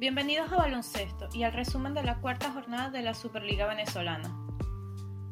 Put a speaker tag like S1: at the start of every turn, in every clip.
S1: Bienvenidos a Baloncesto y al resumen de la cuarta jornada de la Superliga Venezolana.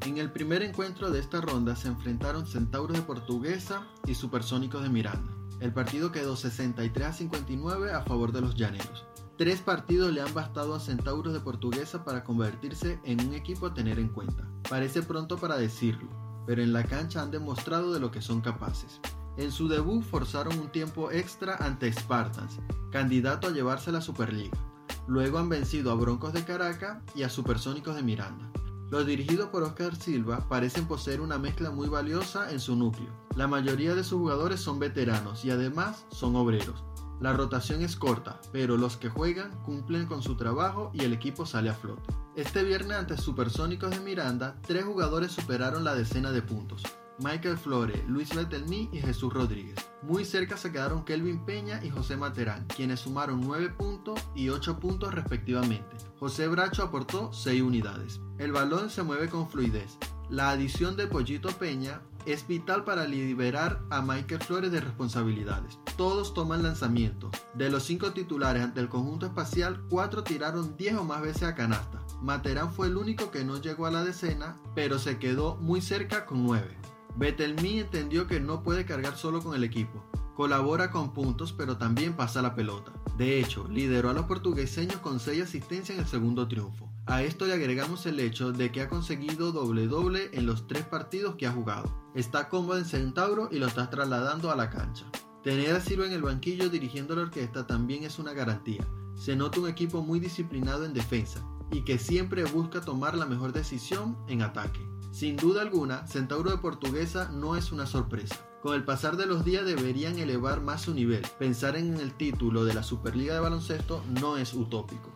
S2: En el primer encuentro de esta ronda se enfrentaron Centauros de Portuguesa y Supersónicos de Miranda. El partido quedó 63 a 59 a favor de los llaneros. Tres partidos le han bastado a Centauros de Portuguesa para convertirse en un equipo a tener en cuenta. Parece pronto para decirlo, pero en la cancha han demostrado de lo que son capaces. En su debut forzaron un tiempo extra ante Spartans, candidato a llevarse la Superliga. Luego han vencido a Broncos de Caracas y a Supersónicos de Miranda. Los dirigidos por Oscar Silva parecen poseer una mezcla muy valiosa en su núcleo. La mayoría de sus jugadores son veteranos y además son obreros. La rotación es corta, pero los que juegan cumplen con su trabajo y el equipo sale a flote. Este viernes ante Supersónicos de Miranda, tres jugadores superaron la decena de puntos. Michael Flore, Luis Betelmí y Jesús Rodríguez. Muy cerca se quedaron Kelvin Peña y José Materán, quienes sumaron 9 puntos y 8 puntos respectivamente. José Bracho aportó 6 unidades. El balón se mueve con fluidez. La adición de Pollito Peña es vital para liberar a Michael Flores de responsabilidades. Todos toman lanzamientos. De los 5 titulares ante el conjunto espacial, 4 tiraron 10 o más veces a canasta. Materán fue el único que no llegó a la decena, pero se quedó muy cerca con 9. Betelmi entendió que no puede cargar solo con el equipo. Colabora con puntos, pero también pasa la pelota. De hecho, lideró a los portugueseños con 6 asistencias en el segundo triunfo. A esto le agregamos el hecho de que ha conseguido doble doble en los tres partidos que ha jugado. Está cómodo en Centauro y lo está trasladando a la cancha. Tener a Silva en el banquillo dirigiendo la orquesta también es una garantía. Se nota un equipo muy disciplinado en defensa y que siempre busca tomar la mejor decisión en ataque. Sin duda alguna, Centauro de Portuguesa no es una sorpresa. Con el pasar de los días deberían elevar más su nivel. Pensar en el título de la Superliga de Baloncesto no es utópico.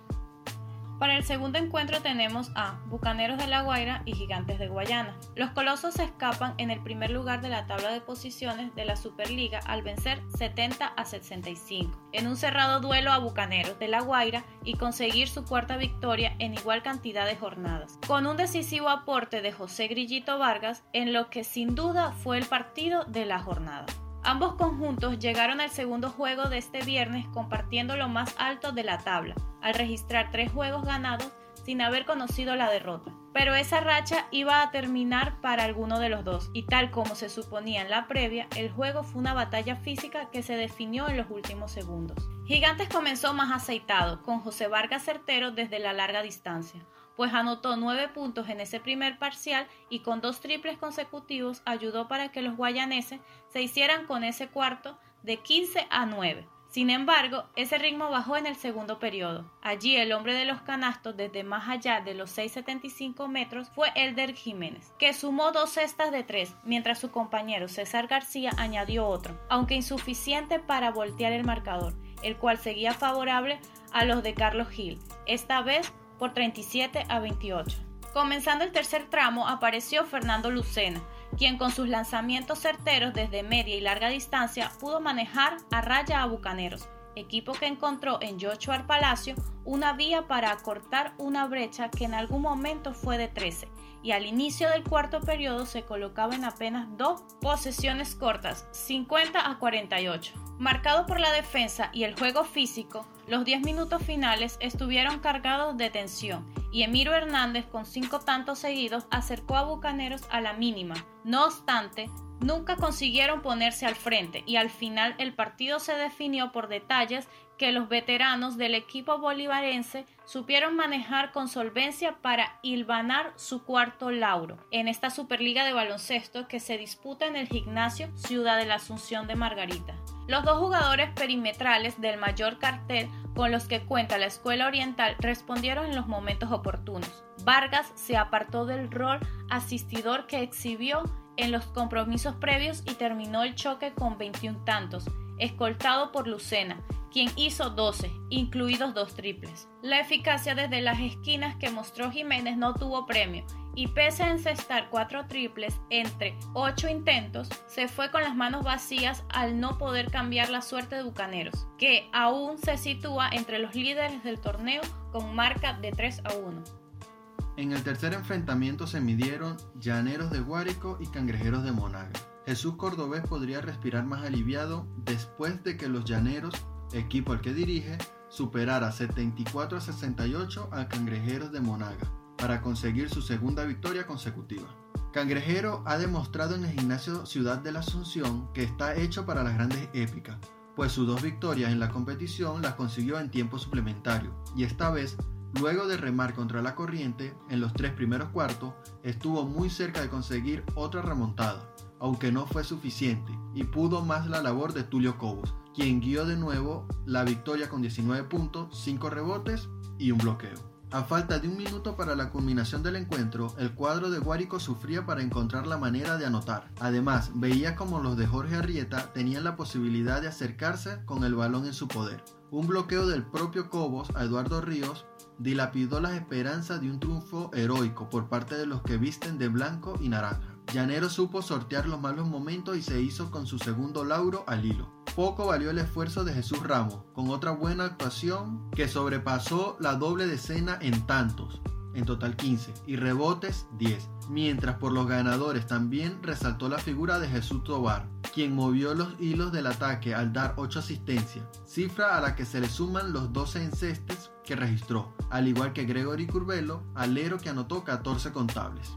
S1: Para el segundo encuentro tenemos a Bucaneros de La Guaira y Gigantes de Guayana. Los colosos se escapan en el primer lugar de la tabla de posiciones de la Superliga al vencer 70 a 65 en un cerrado duelo a Bucaneros de La Guaira y conseguir su cuarta victoria en igual cantidad de jornadas, con un decisivo aporte de José Grillito Vargas en lo que sin duda fue el partido de la jornada. Ambos conjuntos llegaron al segundo juego de este viernes compartiendo lo más alto de la tabla, al registrar tres juegos ganados sin haber conocido la derrota. Pero esa racha iba a terminar para alguno de los dos, y tal como se suponía en la previa, el juego fue una batalla física que se definió en los últimos segundos. Gigantes comenzó más aceitado, con José Vargas certero desde la larga distancia pues anotó nueve puntos en ese primer parcial y con dos triples consecutivos ayudó para que los guayaneses se hicieran con ese cuarto de 15 a 9. Sin embargo, ese ritmo bajó en el segundo periodo. Allí el hombre de los canastos desde más allá de los 6.75 metros fue Elder Jiménez, que sumó dos cestas de tres, mientras su compañero César García añadió otro, aunque insuficiente para voltear el marcador, el cual seguía favorable a los de Carlos Gil, esta vez por 37 a 28. Comenzando el tercer tramo apareció Fernando Lucena, quien con sus lanzamientos certeros desde media y larga distancia pudo manejar a raya a Bucaneros, equipo que encontró en Joshua Palacio una vía para acortar una brecha que en algún momento fue de 13 y al inicio del cuarto periodo se colocaba en apenas dos posesiones cortas, 50 a 48. Marcado por la defensa y el juego físico, los 10 minutos finales estuvieron cargados de tensión y Emiro Hernández con cinco tantos seguidos acercó a Bucaneros a la mínima. No obstante, nunca consiguieron ponerse al frente y al final el partido se definió por detalles que los veteranos del equipo bolivarense supieron manejar con solvencia para hilvanar su cuarto lauro en esta Superliga de baloncesto que se disputa en el gimnasio Ciudad de la Asunción de Margarita. Los dos jugadores perimetrales del mayor cartel con los que cuenta la Escuela Oriental respondieron en los momentos oportunos. Vargas se apartó del rol asistidor que exhibió en los compromisos previos y terminó el choque con 21 tantos, escoltado por Lucena, quien hizo 12, incluidos dos triples. La eficacia desde las esquinas que mostró Jiménez no tuvo premio y pese a encestar cuatro triples entre ocho intentos, se fue con las manos vacías al no poder cambiar la suerte de Bucaneros, que aún se sitúa entre los líderes del torneo con marca de 3 a 1.
S2: En el tercer enfrentamiento se midieron Llaneros de Guárico y Cangrejeros de Monaga. Jesús Cordobés podría respirar más aliviado después de que los Llaneros equipo al que dirige, superara 74 a 68 a Cangrejeros de Monaga para conseguir su segunda victoria consecutiva. Cangrejero ha demostrado en el gimnasio Ciudad de la Asunción que está hecho para las grandes épicas, pues sus dos victorias en la competición las consiguió en tiempo suplementario, y esta vez, luego de remar contra la corriente en los tres primeros cuartos, estuvo muy cerca de conseguir otra remontada, aunque no fue suficiente, y pudo más la labor de Tulio Cobos, quien guió de nuevo la victoria con 19 puntos, 5 rebotes y un bloqueo. A falta de un minuto para la culminación del encuentro, el cuadro de Guárico sufría para encontrar la manera de anotar. Además, veía como los de Jorge Arrieta tenían la posibilidad de acercarse con el balón en su poder. Un bloqueo del propio Cobos a Eduardo Ríos dilapidó las esperanzas de un triunfo heroico por parte de los que visten de blanco y naranja. Llanero supo sortear los malos momentos y se hizo con su segundo lauro al hilo. Poco valió el esfuerzo de Jesús Ramos, con otra buena actuación que sobrepasó la doble decena en tantos, en total 15, y rebotes 10, mientras por los ganadores también resaltó la figura de Jesús Tobar, quien movió los hilos del ataque al dar 8 asistencias, cifra a la que se le suman los 12 encestes que registró, al igual que Gregory Curvelo, alero que anotó 14 contables.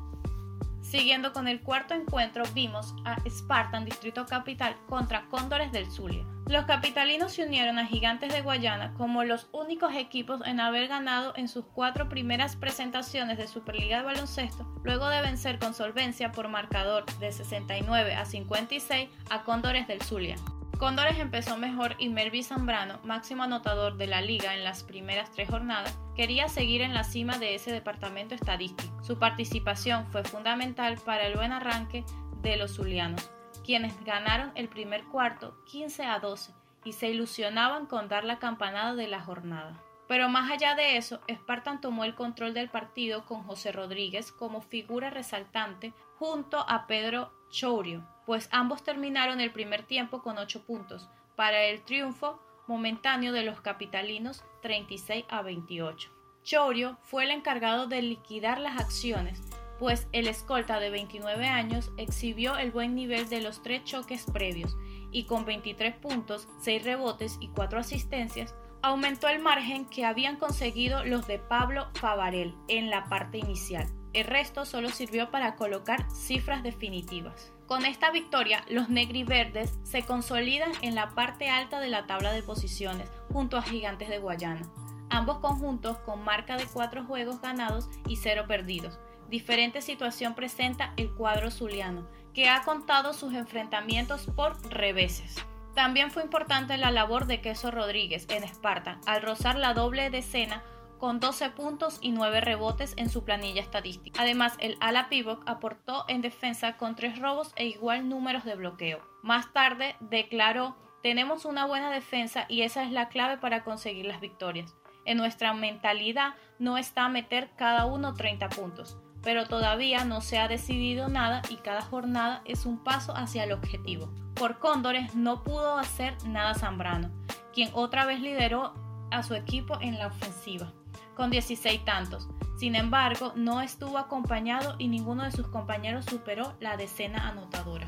S1: Siguiendo con el cuarto encuentro, vimos a Spartan Distrito Capital contra Cóndores del Zulia. Los capitalinos se unieron a Gigantes de Guayana como los únicos equipos en haber ganado en sus cuatro primeras presentaciones de Superliga de Baloncesto, luego de vencer con solvencia por marcador de 69 a 56 a Cóndores del Zulia. Cóndores empezó mejor y Melvi Zambrano, máximo anotador de la liga en las primeras tres jornadas, quería seguir en la cima de ese departamento estadístico. Su participación fue fundamental para el buen arranque de los zulianos, quienes ganaron el primer cuarto 15 a 12 y se ilusionaban con dar la campanada de la jornada. Pero más allá de eso, Spartan tomó el control del partido con José Rodríguez como figura resaltante junto a Pedro Chourio, pues ambos terminaron el primer tiempo con 8 puntos, para el triunfo momentáneo de los capitalinos 36 a 28. Chourio fue el encargado de liquidar las acciones, pues el escolta de 29 años exhibió el buen nivel de los tres choques previos y con 23 puntos, 6 rebotes y 4 asistencias, aumentó el margen que habían conseguido los de Pablo Favarel en la parte inicial. El resto solo sirvió para colocar cifras definitivas. Con esta victoria, los negriverdes se consolidan en la parte alta de la tabla de posiciones, junto a Gigantes de Guayana. Ambos conjuntos con marca de 4 juegos ganados y 0 perdidos. Diferente situación presenta el cuadro zuliano, que ha contado sus enfrentamientos por reveses. También fue importante la labor de Queso Rodríguez en Esparta, al rozar la doble decena con 12 puntos y 9 rebotes en su planilla estadística. Además, el ala pivot aportó en defensa con 3 robos e igual números de bloqueo. Más tarde declaró, tenemos una buena defensa y esa es la clave para conseguir las victorias. En nuestra mentalidad no está meter cada uno 30 puntos, pero todavía no se ha decidido nada y cada jornada es un paso hacia el objetivo. Por Cóndores no pudo hacer nada Zambrano, quien otra vez lideró a su equipo en la ofensiva con 16 tantos. Sin embargo, no estuvo acompañado y ninguno de sus compañeros superó la decena anotadora.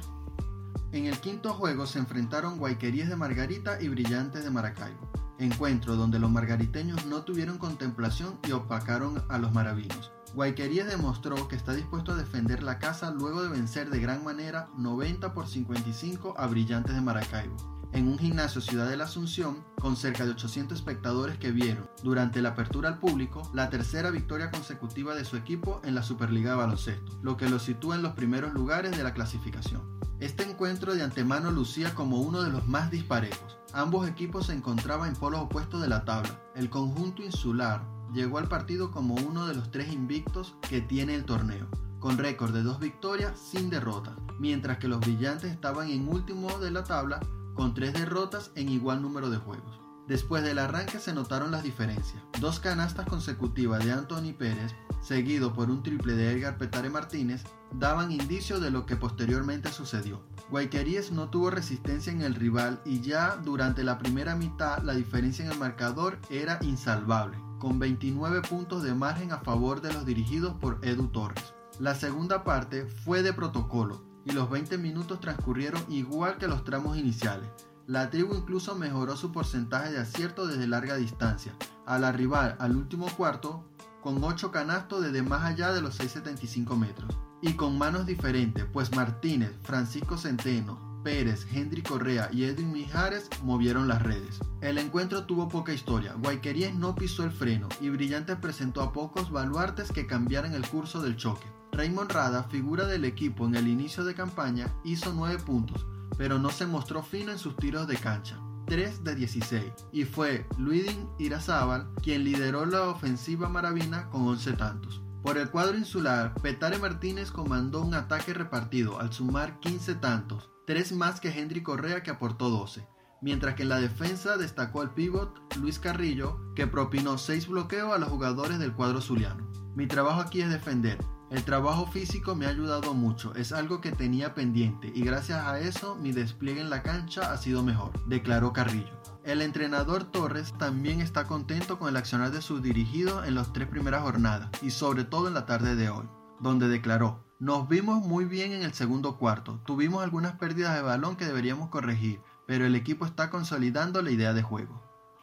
S2: En el quinto juego se enfrentaron Guayquerías de Margarita y Brillantes de Maracaibo, encuentro donde los margariteños no tuvieron contemplación y opacaron a los maravinos. Guayquerías demostró que está dispuesto a defender la casa luego de vencer de gran manera 90 por 55 a Brillantes de Maracaibo en un gimnasio Ciudad de la Asunción con cerca de 800 espectadores que vieron durante la apertura al público la tercera victoria consecutiva de su equipo en la Superliga de Baloncesto, lo que lo sitúa en los primeros lugares de la clasificación. Este encuentro de antemano lucía como uno de los más disparejos. Ambos equipos se encontraban en polos opuestos de la tabla. El conjunto insular llegó al partido como uno de los tres invictos que tiene el torneo, con récord de dos victorias sin derrota, mientras que los brillantes estaban en último de la tabla con tres derrotas en igual número de juegos. Después del arranque se notaron las diferencias. Dos canastas consecutivas de Anthony Pérez, seguido por un triple de Edgar Petare Martínez, daban indicio de lo que posteriormente sucedió. Guayqueríes no tuvo resistencia en el rival y ya durante la primera mitad la diferencia en el marcador era insalvable, con 29 puntos de margen a favor de los dirigidos por Edu Torres. La segunda parte fue de protocolo, y los 20 minutos transcurrieron igual que los tramos iniciales. La tribu incluso mejoró su porcentaje de acierto desde larga distancia, al arribar al último cuarto con 8 canastos desde más allá de los 6,75 metros. Y con manos diferentes, pues Martínez, Francisco Centeno, Pérez, Henry Correa y Edwin Mijares movieron las redes. El encuentro tuvo poca historia, Guayqueríes no pisó el freno y Brillantes presentó a pocos baluartes que cambiaran el curso del choque. Raymond Rada, figura del equipo en el inicio de campaña, hizo 9 puntos, pero no se mostró fino en sus tiros de cancha. 3 de 16 y fue Luidin Irazábal quien lideró la ofensiva maravina con 11 tantos. Por el cuadro insular, Petare Martínez comandó un ataque repartido al sumar 15 tantos, 3 más que Henry Correa que aportó 12, mientras que en la defensa destacó el pívot Luis Carrillo que propinó 6 bloqueos a los jugadores del cuadro zuliano. Mi trabajo aquí es defender, el trabajo físico me ha ayudado mucho, es algo que tenía pendiente y gracias a eso mi despliegue en la cancha ha sido mejor, declaró Carrillo. El entrenador Torres también está contento con el accionar de sus dirigidos en las tres primeras jornadas y sobre todo en la tarde de hoy, donde declaró, nos vimos muy bien en el segundo cuarto, tuvimos algunas pérdidas de balón que deberíamos corregir, pero el equipo está consolidando la idea de juego.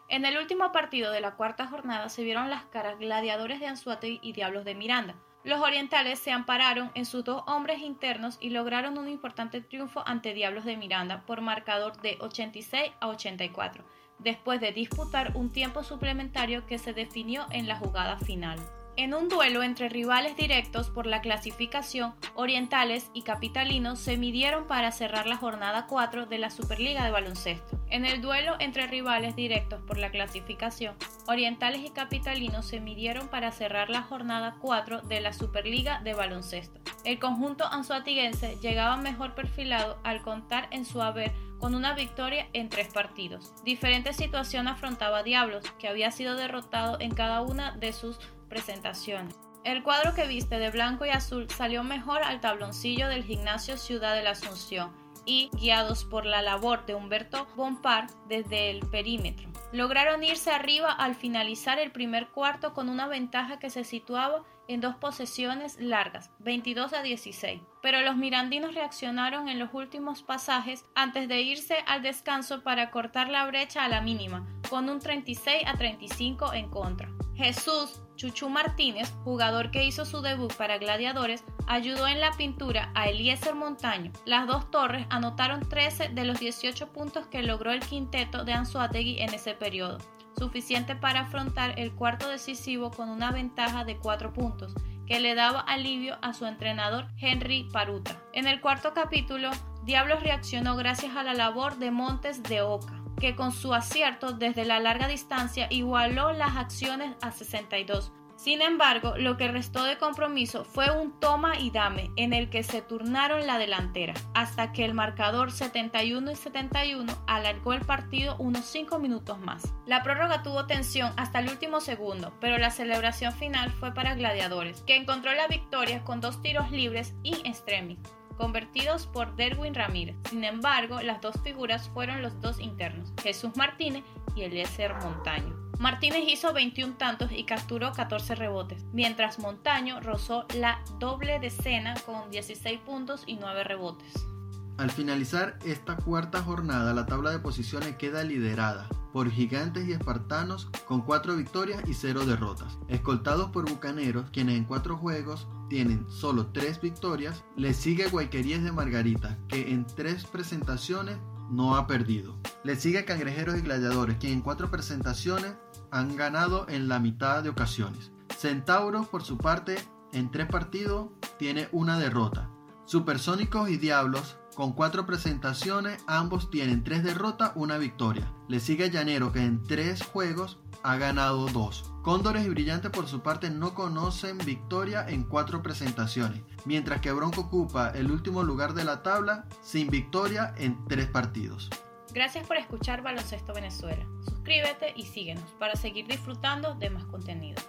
S1: En el último partido de la cuarta jornada se vieron las caras gladiadores de Anzuate y Diablos de Miranda, los orientales se ampararon en sus dos hombres internos y lograron un importante triunfo ante Diablos de Miranda por marcador de 86 a 84, después de disputar un tiempo suplementario que se definió en la jugada final. En un duelo entre rivales directos por la clasificación, Orientales y Capitalinos se midieron para cerrar la jornada 4 de la Superliga de Baloncesto. En el duelo entre rivales directos por la clasificación, Orientales y Capitalinos se midieron para cerrar la jornada 4 de la Superliga de Baloncesto. El conjunto anzuatiguense llegaba mejor perfilado al contar en su haber con una victoria en tres partidos. Diferente situación afrontaba Diablos, que había sido derrotado en cada una de sus presentaciones. El cuadro que viste de blanco y azul salió mejor al tabloncillo del gimnasio Ciudad de la Asunción y, guiados por la labor de Humberto Bompar desde el perímetro, lograron irse arriba al finalizar el primer cuarto con una ventaja que se situaba en dos posesiones largas, 22 a 16. Pero los mirandinos reaccionaron en los últimos pasajes antes de irse al descanso para cortar la brecha a la mínima, con un 36 a 35 en contra. Jesús Chuchu Martínez, jugador que hizo su debut para Gladiadores, ayudó en la pintura a Eliezer Montaño. Las dos torres anotaron 13 de los 18 puntos que logró el quinteto de Anzuategui en ese periodo, suficiente para afrontar el cuarto decisivo con una ventaja de 4 puntos que le daba alivio a su entrenador Henry Paruta. En el cuarto capítulo, Diablos reaccionó gracias a la labor de Montes de Oca que con su acierto desde la larga distancia igualó las acciones a 62. Sin embargo, lo que restó de compromiso fue un toma y dame en el que se turnaron la delantera, hasta que el marcador 71 y 71 alargó el partido unos 5 minutos más. La prórroga tuvo tensión hasta el último segundo, pero la celebración final fue para Gladiadores, que encontró la victoria con dos tiros libres y extremis convertidos por Derwin Ramírez. Sin embargo, las dos figuras fueron los dos internos, Jesús Martínez y Eliezer Montaño. Martínez hizo 21 tantos y capturó 14 rebotes, mientras Montaño rozó la doble decena con 16 puntos y 9 rebotes.
S2: Al finalizar esta cuarta jornada, la tabla de posiciones queda liderada por Gigantes y Espartanos con 4 victorias y 0 derrotas, escoltados por Bucaneros, quienes en 4 juegos tienen solo 3 victorias, le sigue Guayquerías de Margarita, que en 3 presentaciones no ha perdido. Le sigue Cangrejeros y Gladiadores, quien en 4 presentaciones han ganado en la mitad de ocasiones. Centauros, por su parte, en 3 partidos tiene una derrota. Supersónicos y Diablos con cuatro presentaciones, ambos tienen tres derrotas, una victoria. Le sigue Llanero, que en tres juegos ha ganado dos. Cóndores y Brillante por su parte no conocen victoria en cuatro presentaciones, mientras que Bronco ocupa el último lugar de la tabla sin victoria en tres partidos.
S1: Gracias por escuchar Baloncesto Venezuela. Suscríbete y síguenos para seguir disfrutando de más contenido.